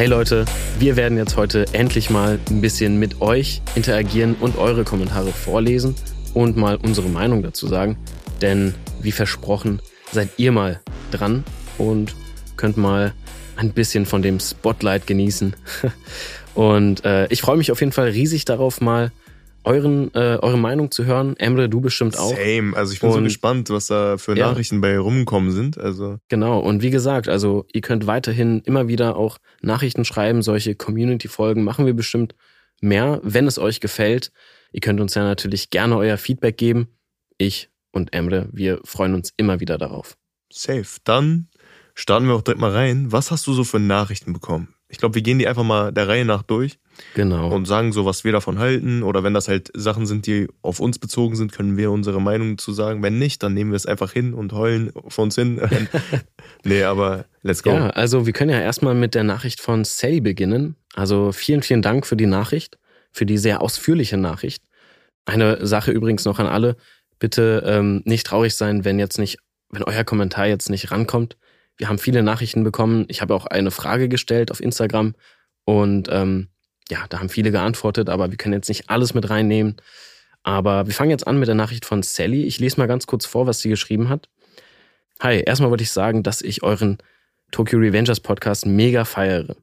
Hey Leute, wir werden jetzt heute endlich mal ein bisschen mit euch interagieren und eure Kommentare vorlesen und mal unsere Meinung dazu sagen. Denn wie versprochen, seid ihr mal dran und könnt mal ein bisschen von dem Spotlight genießen. Und äh, ich freue mich auf jeden Fall riesig darauf, mal euren, äh, eure Meinung zu hören. Emre, du bestimmt auch. Same. Also ich bin und, so gespannt, was da für ja. Nachrichten bei rumkommen sind. Also genau. Und wie gesagt, also ihr könnt weiterhin immer wieder auch Nachrichten schreiben. Solche Community-Folgen machen wir bestimmt mehr, wenn es euch gefällt. Ihr könnt uns ja natürlich gerne euer Feedback geben. Ich und Emre, wir freuen uns immer wieder darauf. Safe. Dann starten wir auch direkt mal rein. Was hast du so für Nachrichten bekommen? Ich glaube, wir gehen die einfach mal der Reihe nach durch. Genau. Und sagen so, was wir davon halten. Oder wenn das halt Sachen sind, die auf uns bezogen sind, können wir unsere Meinung zu sagen. Wenn nicht, dann nehmen wir es einfach hin und heulen vor uns hin. nee, aber let's go. Ja, also wir können ja erstmal mit der Nachricht von Sally beginnen. Also vielen, vielen Dank für die Nachricht, für die sehr ausführliche Nachricht. Eine Sache übrigens noch an alle. Bitte ähm, nicht traurig sein, wenn jetzt nicht, wenn euer Kommentar jetzt nicht rankommt. Wir haben viele Nachrichten bekommen. Ich habe auch eine Frage gestellt auf Instagram und ähm, ja, da haben viele geantwortet, aber wir können jetzt nicht alles mit reinnehmen. Aber wir fangen jetzt an mit der Nachricht von Sally. Ich lese mal ganz kurz vor, was sie geschrieben hat. Hi, erstmal wollte ich sagen, dass ich euren Tokyo Revengers Podcast mega feiere.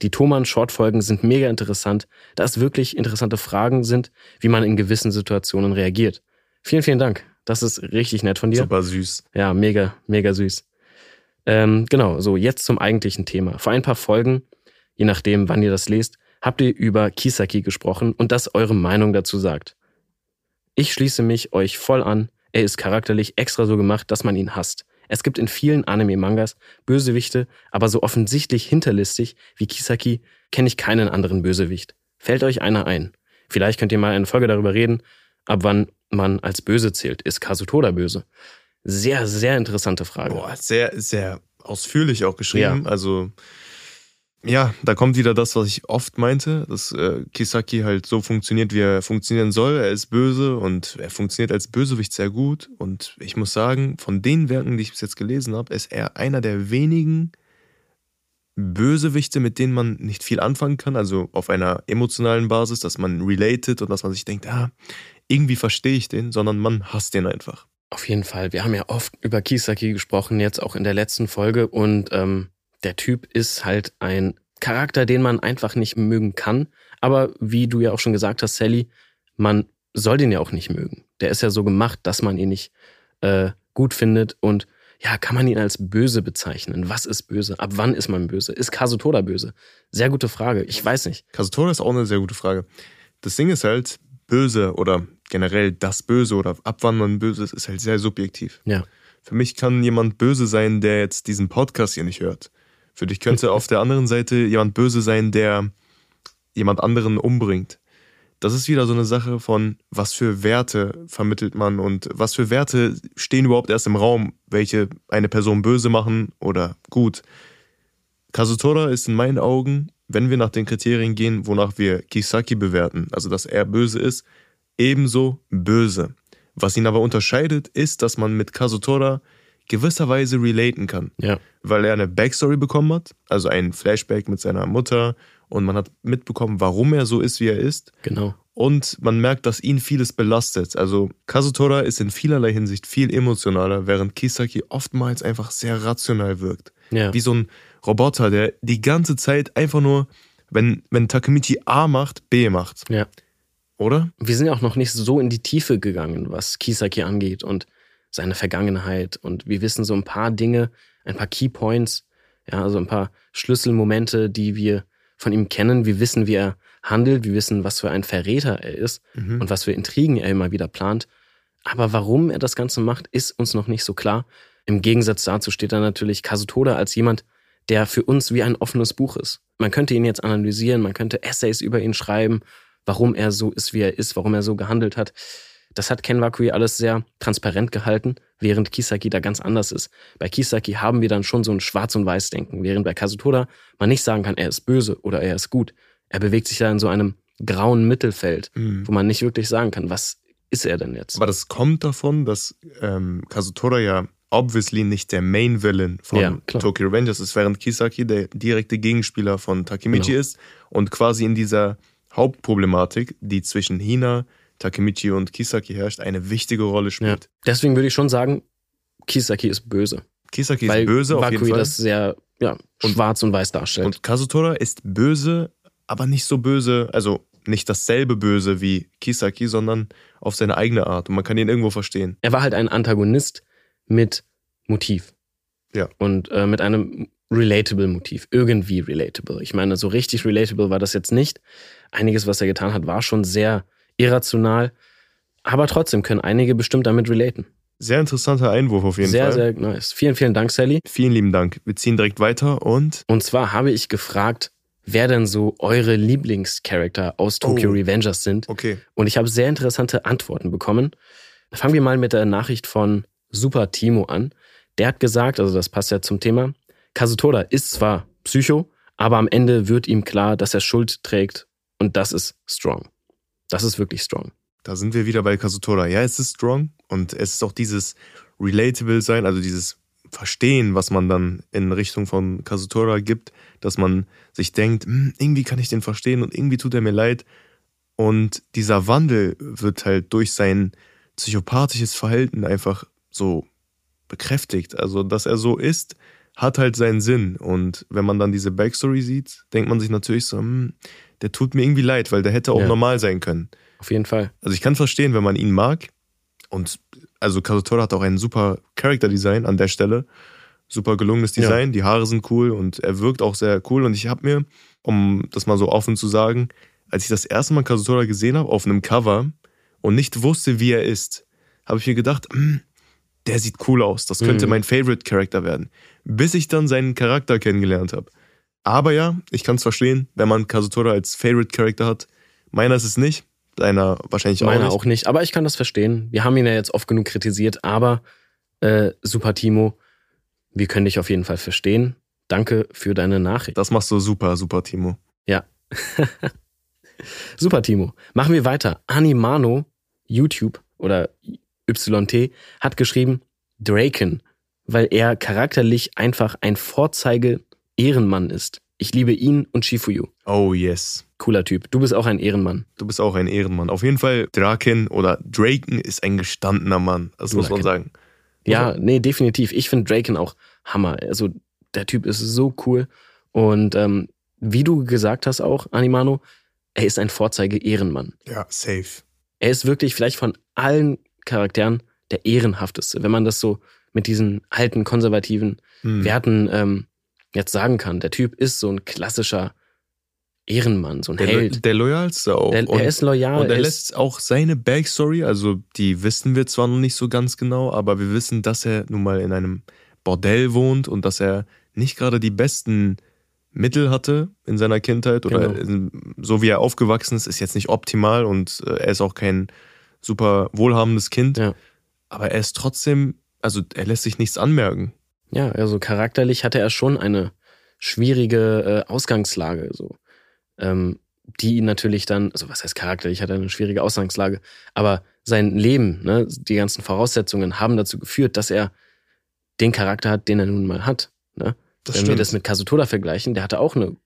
Die Thomann-Shortfolgen sind mega interessant, da es wirklich interessante Fragen sind, wie man in gewissen Situationen reagiert. Vielen, vielen Dank. Das ist richtig nett von dir. Super süß. Ja, mega, mega süß. Ähm, genau, so jetzt zum eigentlichen Thema. Vor ein paar Folgen, je nachdem, wann ihr das lest, habt ihr über Kisaki gesprochen und das eure Meinung dazu sagt. Ich schließe mich euch voll an. Er ist charakterlich extra so gemacht, dass man ihn hasst. Es gibt in vielen Anime-Mangas Bösewichte, aber so offensichtlich hinterlistig wie Kisaki kenne ich keinen anderen Bösewicht. Fällt euch einer ein? Vielleicht könnt ihr mal eine Folge darüber reden, ab wann man als böse zählt. Ist Kasutoda böse? Sehr, sehr interessante Frage. Boah, sehr, sehr ausführlich auch geschrieben. Ja. Also, ja, da kommt wieder das, was ich oft meinte, dass äh, Kisaki halt so funktioniert, wie er funktionieren soll. Er ist böse und er funktioniert als Bösewicht sehr gut. Und ich muss sagen, von den Werken, die ich bis jetzt gelesen habe, ist er einer der wenigen Bösewichte, mit denen man nicht viel anfangen kann. Also auf einer emotionalen Basis, dass man related und dass man sich denkt, ah, irgendwie verstehe ich den, sondern man hasst den einfach. Auf jeden Fall. Wir haben ja oft über Kisaki gesprochen, jetzt auch in der letzten Folge. Und ähm, der Typ ist halt ein Charakter, den man einfach nicht mögen kann. Aber wie du ja auch schon gesagt hast, Sally, man soll den ja auch nicht mögen. Der ist ja so gemacht, dass man ihn nicht äh, gut findet. Und ja, kann man ihn als böse bezeichnen? Was ist böse? Ab wann ist man böse? Ist Kasutoda böse? Sehr gute Frage. Ich weiß nicht. Kasutoda ist auch eine sehr gute Frage. Das Ding ist halt, böse oder generell das Böse oder Abwandern Böses ist halt sehr subjektiv. Ja. Für mich kann jemand böse sein, der jetzt diesen Podcast hier nicht hört. Für dich könnte auf der anderen Seite jemand böse sein, der jemand anderen umbringt. Das ist wieder so eine Sache von, was für Werte vermittelt man und was für Werte stehen überhaupt erst im Raum, welche eine Person böse machen oder gut. Kazutora ist in meinen Augen, wenn wir nach den Kriterien gehen, wonach wir Kisaki bewerten, also dass er böse ist, ebenso böse. Was ihn aber unterscheidet, ist, dass man mit Kazutora gewisserweise relaten kann. Ja. Weil er eine Backstory bekommen hat, also ein Flashback mit seiner Mutter und man hat mitbekommen, warum er so ist, wie er ist. Genau. Und man merkt, dass ihn vieles belastet. Also Kazutora ist in vielerlei Hinsicht viel emotionaler, während Kisaki oftmals einfach sehr rational wirkt. Ja. Wie so ein Roboter, der die ganze Zeit einfach nur, wenn, wenn Takemichi A macht, B macht. Ja oder? Wir sind ja auch noch nicht so in die Tiefe gegangen, was Kisaki angeht und seine Vergangenheit. Und wir wissen so ein paar Dinge, ein paar Keypoints, ja, also ein paar Schlüsselmomente, die wir von ihm kennen. Wir wissen, wie er handelt, wir wissen, was für ein Verräter er ist mhm. und was für Intrigen er immer wieder plant. Aber warum er das Ganze macht, ist uns noch nicht so klar. Im Gegensatz dazu steht da natürlich Kazutoda als jemand, der für uns wie ein offenes Buch ist. Man könnte ihn jetzt analysieren, man könnte Essays über ihn schreiben warum er so ist, wie er ist, warum er so gehandelt hat. Das hat Ken Wakui alles sehr transparent gehalten, während Kisaki da ganz anders ist. Bei Kisaki haben wir dann schon so ein Schwarz- und Weiß-Denken, während bei Kazutoda man nicht sagen kann, er ist böse oder er ist gut. Er bewegt sich da in so einem grauen Mittelfeld, mhm. wo man nicht wirklich sagen kann, was ist er denn jetzt? Aber das kommt davon, dass ähm, Kazutoda ja obviously nicht der Main Villain von Ja. Tokyo Revengers ist, während Kisaki der direkte Gegenspieler von Takemichi Genau. ist und quasi in dieser Hauptproblematik, die zwischen Hina, Takemichi und Kisaki herrscht, eine wichtige Rolle Ja. spielt. Deswegen würde ich schon sagen, Kisaki ist böse. Kisaki weil ist böse auf jeden Bakui Fall. das sehr ja, schwarz und weiß darstellt. Und Kazutora ist böse, aber nicht so böse, also nicht dasselbe Böse wie Kisaki, sondern auf seine eigene Art. Und man kann ihn irgendwo verstehen. er war halt ein Antagonist mit Motiv. Ja. Und äh, mit einem relatable Motiv. Irgendwie relatable. Ich meine, so richtig relatable war das jetzt nicht. Einiges, was er getan hat, war schon sehr irrational. Aber trotzdem können einige bestimmt damit relaten. Sehr interessanter Einwurf auf jeden sehr, Fall. sehr nice. Vielen, vielen Dank, Sally. Vielen lieben Dank. Wir ziehen direkt weiter und Und zwar habe ich gefragt, wer denn so eure Lieblingscharakter aus Tokyo Oh. Revengers sind. okay. Und ich habe sehr interessante Antworten bekommen. Fangen wir mal mit der Nachricht von Super Timo an. Der hat gesagt, also das passt ja zum Thema, Kazutora ist zwar Psycho, aber am Ende wird ihm klar, dass er Schuld trägt und das ist strong. Das ist wirklich strong. Da sind wir wieder bei Kazutora. Ja, es ist strong und es ist auch dieses relatable sein, also dieses Verstehen, was man dann in Richtung von Kazutora gibt, dass man sich denkt, "Hm, irgendwie kann ich den verstehen und irgendwie tut er mir leid. Und dieser Wandel wird halt durch sein psychopathisches Verhalten einfach so bekräftigt. Also, dass er so ist, hat halt seinen Sinn. Und wenn man dann diese Backstory sieht, denkt man sich natürlich so, hm, der tut mir irgendwie leid, weil der hätte auch Ja. normal sein können. Auf jeden Fall. Also ich kann verstehen, wenn man ihn mag. Und also Kazutora hat auch ein super Character Design an der Stelle. Super gelungenes Ja. Design. Die Haare sind cool und er wirkt auch sehr cool. Und ich habe mir, um das mal so offen zu sagen, als ich das erste Mal Kazutora gesehen habe auf einem Cover und nicht wusste, wie er ist, habe ich mir gedacht, "Hm, der sieht cool aus. Das könnte Mhm. mein Favorite Character werden. Bis ich dann seinen Charakter kennengelernt habe. Aber ja, ich kann es verstehen, wenn man Kazutora als Favorite Character hat. Meiner ist es nicht. Deiner wahrscheinlich auch Meiner nicht. auch nicht, aber ich kann das verstehen. Wir haben ihn ja jetzt oft genug kritisiert, aber äh, Super Timo, wir können dich auf jeden Fall verstehen. Danke für deine Nachricht. Das machst du super, super, Timo. Super, Timo. Machen wir weiter. Animano, YouTube oder YT, hat geschrieben Draken, weil er charakterlich einfach ein Vorzeige-Ehrenmann ist. Ich liebe ihn und Shifuyu. Oh yes. Cooler Typ. Du bist auch ein Ehrenmann. Du bist auch ein Ehrenmann. Auf jeden Fall, Draken oder Draken ist ein gestandener Mann. Das muss man Draken. sagen. Ja, nee, definitiv. Ich finde Draken auch Hammer. Also der Typ ist so cool. Und ähm, wie du gesagt hast auch, Animano, er ist ein Vorzeige-Ehrenmann. Ja, safe. er ist wirklich vielleicht von allen Charakteren der ehrenhafteste, wenn man das so mit diesen alten konservativen Hm. Werten ähm, jetzt sagen kann. Der Typ ist so ein klassischer Ehrenmann, so ein Der, Held. der loyalste auch. Der, und, er ist loyal. und er lässt auch seine Backstory, also die wissen wir zwar noch nicht so ganz genau, aber wir wissen, dass er nun mal in einem Bordell wohnt und dass er nicht gerade die besten Mittel hatte in seiner Kindheit oder Genau. so wie er aufgewachsen ist, ist jetzt nicht optimal und äh, er ist auch kein super wohlhabendes Kind. Ja. Aber er ist trotzdem, also er lässt sich nichts anmerken. ja, also charakterlich hatte er schon eine schwierige äh, Ausgangslage, so. Ähm, die ihn natürlich dann, also was heißt charakterlich, hat er eine schwierige Ausgangslage, aber sein Leben, ne, die ganzen Voraussetzungen haben dazu geführt, dass er den Charakter hat, den er nun mal hat. Ne? Das Wenn wir das mit Kazutoda vergleichen, der hatte auch eine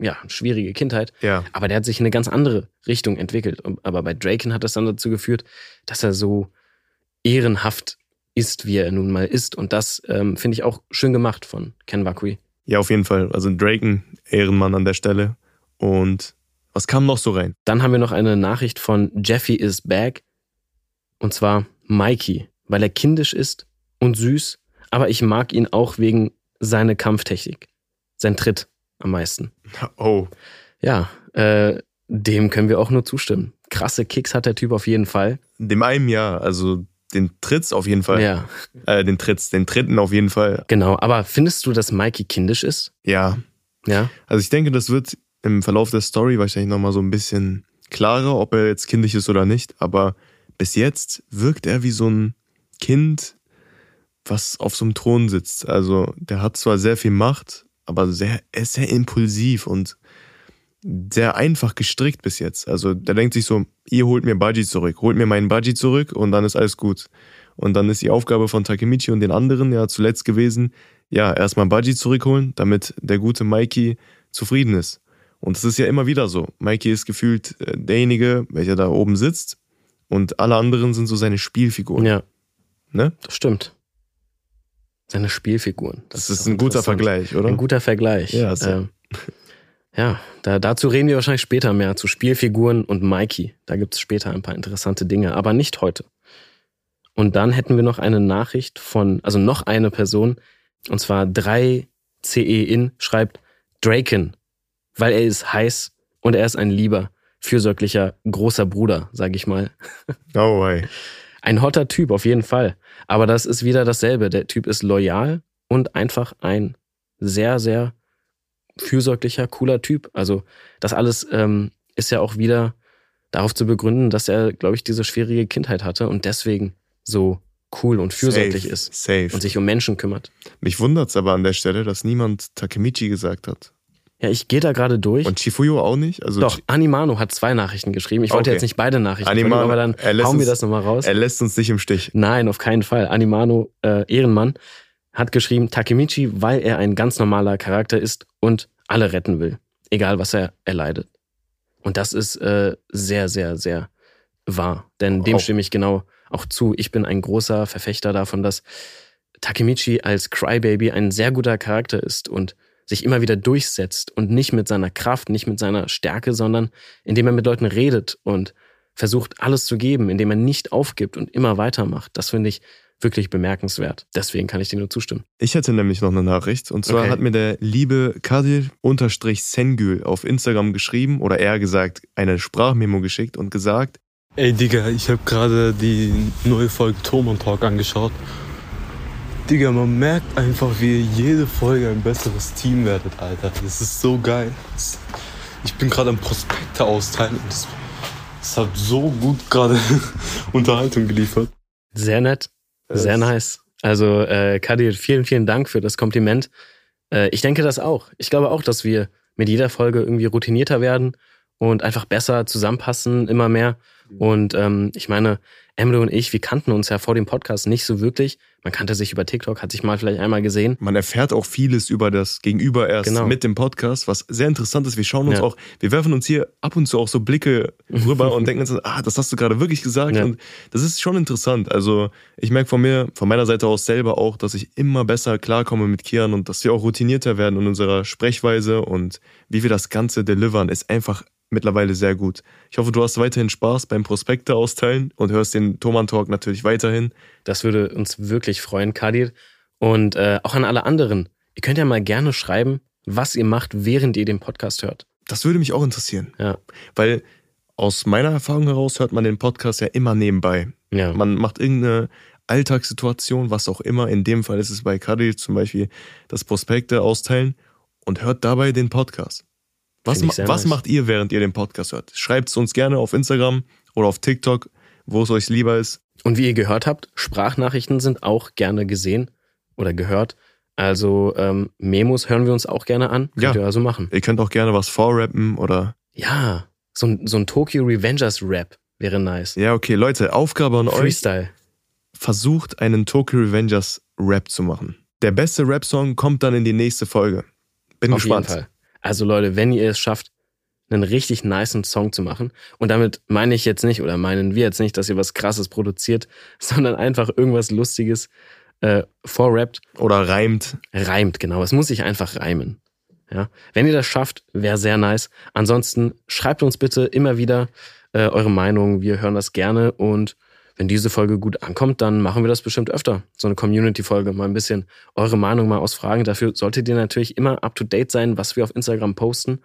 ja, schwierige Kindheit, ja, aber der hat sich in eine ganz andere Richtung entwickelt. Aber bei Draken hat das dann dazu geführt, dass er so ehrenhaft ist, wie er nun mal ist. Und das ähm, finde ich auch schön gemacht von Ken Wakui. ja, auf jeden Fall. Also Draken, Ehrenmann an der Stelle. Und was kam noch so rein? Dann haben wir noch eine Nachricht von Jeffy is back. Und zwar Mikey, weil er kindisch ist und süß, aber ich mag ihn auch wegen seiner Kampftechnik. Sein Tritt am meisten. Oh, Ja, äh, dem können wir auch nur zustimmen. Krasse Kicks hat der Typ auf jeden Fall. dem einen ja, also den Tritts auf jeden Fall. Ja, Äh, den Tritts, den dritten auf jeden Fall. genau. Aber findest du, dass Mikey kindisch ist? Ja, Ja. also ich denke, das wird im Verlauf der Story wahrscheinlich nochmal so ein bisschen klarer, ob er jetzt kindisch ist oder nicht. Aber bis jetzt wirkt er wie so ein Kind, was auf so einem Thron sitzt. Also der hat zwar sehr viel Macht, aber sehr, er ist sehr impulsiv und sehr einfach gestrickt bis jetzt. Also der denkt sich so, ihr holt mir Budgie zurück, holt mir meinen Budgie zurück und dann ist alles gut. Und dann ist die Aufgabe von Takemichi und den anderen ja zuletzt gewesen, ja, erstmal Baji zurückholen, damit der gute Mikey zufrieden ist. Und es ist ja immer wieder so. Mikey ist gefühlt äh, derjenige, welcher da oben sitzt und alle anderen sind so seine Spielfiguren. Ja. Ne? Das stimmt. Seine Spielfiguren. Das, ist ein guter Vergleich, oder? Ein guter Vergleich. Ja, sehr. Ähm, ja, da, dazu reden wir wahrscheinlich später mehr, zu Spielfiguren und Mikey. Da gibt es später ein paar interessante Dinge, aber nicht heute. Und dann hätten wir noch eine Nachricht von, also noch eine Person, und zwar 3CE in schreibt Draken, weil er ist heiß und er ist ein lieber, fürsorglicher, großer Bruder, sag ich mal. Oh, hey. Ein hotter Typ, auf jeden Fall. Aber das ist wieder dasselbe. Der Typ ist loyal und einfach ein sehr, sehr fürsorglicher, cooler Typ. Also das alles ähm, ist ja auch wieder darauf zu begründen, dass er, glaube ich, diese schwierige Kindheit hatte und deswegen so cool und fürsorglich Safe, ist Safe. und sich um Menschen kümmert. Mich wundert's aber an der Stelle, dass niemand Takemichi gesagt hat. Ja, ich gehe da gerade durch. Und Chifuyo auch nicht? Also Doch, Animano hat zwei Nachrichten geschrieben. Ich wollte Okay. jetzt nicht beide Nachrichten Animano, vorlesen, aber dann hauen wir uns- das nochmal raus. er lässt uns nicht im Stich. Nein, auf keinen Fall. Animano, äh, Ehrenmann, hat geschrieben, Takemichi, weil er ein ganz normaler Charakter ist und alle retten will. Egal, was er erleidet. Und das ist äh, sehr, sehr, sehr wahr. Denn dem Auch- stimme ich genau auch zu. Ich bin ein großer Verfechter davon, dass Takemichi als Crybaby ein sehr guter Charakter ist und sich immer wieder durchsetzt und nicht mit seiner Kraft, nicht mit seiner Stärke, sondern indem er mit Leuten redet und versucht, alles zu geben, indem er nicht aufgibt und immer weitermacht. Das finde ich wirklich bemerkenswert. Deswegen kann ich dir nur zustimmen. Ich hätte nämlich noch eine Nachricht. Und zwar Okay. hat mir der liebe Kadir-Sengül auf Instagram geschrieben oder eher gesagt eine Sprachmemo geschickt und gesagt, Ey Digga, ich habe gerade die neue Folge Turm Talk angeschaut. Digga, man merkt einfach, wie ihr jede Folge ein besseres Team werdet, Alter. Das ist so geil. Das- Ich bin gerade am Prospekte austeilen und es, es hat so gut gerade Unterhaltung geliefert. Sehr nett, sehr nice. Also äh, Kadir, vielen, vielen Dank für das Kompliment. Äh, ich denke das auch. Ich glaube auch, dass wir mit jeder Folge irgendwie routinierter werden und einfach besser zusammenpassen, immer mehr. Und ähm, ich meine, Emre und ich, wir kannten uns ja vor dem Podcast nicht so wirklich. Man kannte sich über TikTok, hat sich mal vielleicht einmal gesehen. man erfährt auch vieles über das Gegenüber erst Genau. mit dem Podcast, was sehr interessant ist. Wir schauen uns Ja. auch, wir werfen uns hier ab und zu auch so Blicke rüber und denken uns, ah, das hast du gerade wirklich gesagt. Ja. Und das ist schon interessant. Also ich merke von mir, von meiner Seite aus selber auch, dass ich immer besser klarkomme mit Kian und dass wir auch routinierter werden in unserer Sprechweise und wie wir das Ganze delivern, ist einfach mittlerweile sehr gut. Ich hoffe, du hast weiterhin Spaß beim Prospekte austeilen und hörst den Thoman Talk natürlich weiterhin. Das würde uns wirklich freuen, Kadir. Und äh, auch an alle anderen. Ihr könnt ja mal gerne schreiben, was ihr macht, während ihr den Podcast hört. Das würde mich auch interessieren. Ja. Weil aus meiner Erfahrung heraus hört man den Podcast ja immer nebenbei. Ja. Man macht irgendeine Alltagssituation, was auch immer. In dem Fall ist es bei Kadri zum Beispiel das Prospekte austeilen und hört dabei den Podcast. Was, ma was nice. macht ihr, während ihr den Podcast hört? Schreibt es uns gerne auf Instagram oder auf TikTok, wo es euch lieber ist. Und wie ihr gehört habt, Sprachnachrichten sind auch gerne gesehen oder gehört. Also ähm, Memos hören wir uns auch gerne an. Könnt Ja. ihr also machen. Ihr könnt auch gerne was vorrappen oder. Ja, so ein, so ein Tokyo Revengers Rap wäre nice. Ja, okay, Leute, Aufgabe an euch. Freestyle. Versucht einen Tokyo Revengers Rap zu machen. Der beste Rap-Song kommt dann in die nächste Folge. Bin Auf gespannt. jeden Fall. Also Leute, wenn ihr es schafft, einen richtig niceen Song zu machen, und damit meine ich jetzt nicht, oder meinen wir jetzt nicht, dass ihr was krasses produziert, sondern einfach irgendwas Lustiges äh, vorrappt, Oder reimt. reimt, genau. Es muss sich einfach reimen. Ja? Wenn ihr das schafft, wäre sehr nice. Ansonsten schreibt uns bitte immer wieder äh, eure Meinung. Wir hören das gerne und wenn diese Folge gut ankommt, dann machen wir das bestimmt öfter. So eine Community-Folge, mal ein bisschen eure Meinung mal ausfragen. Dafür solltet ihr natürlich immer up to date sein, was wir auf Instagram posten.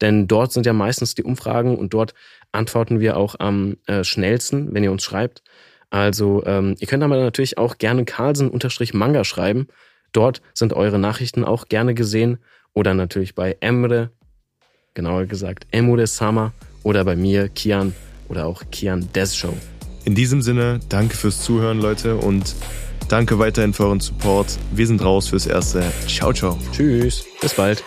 Denn dort sind ja meistens die Umfragen und dort antworten wir auch am äh, schnellsten, wenn ihr uns schreibt. Also ähm, ihr könnt aber natürlich auch gerne Carlsen-Manga schreiben. Dort sind eure Nachrichten auch gerne gesehen. Oder natürlich bei Emre, genauer gesagt Emre Sama oder bei mir Kian oder auch Kian Des Show. In diesem Sinne, danke fürs Zuhören, Leute, und danke weiterhin für euren Support. Wir sind raus fürs Erste. Ciao, ciao. Tschüss, bis bald.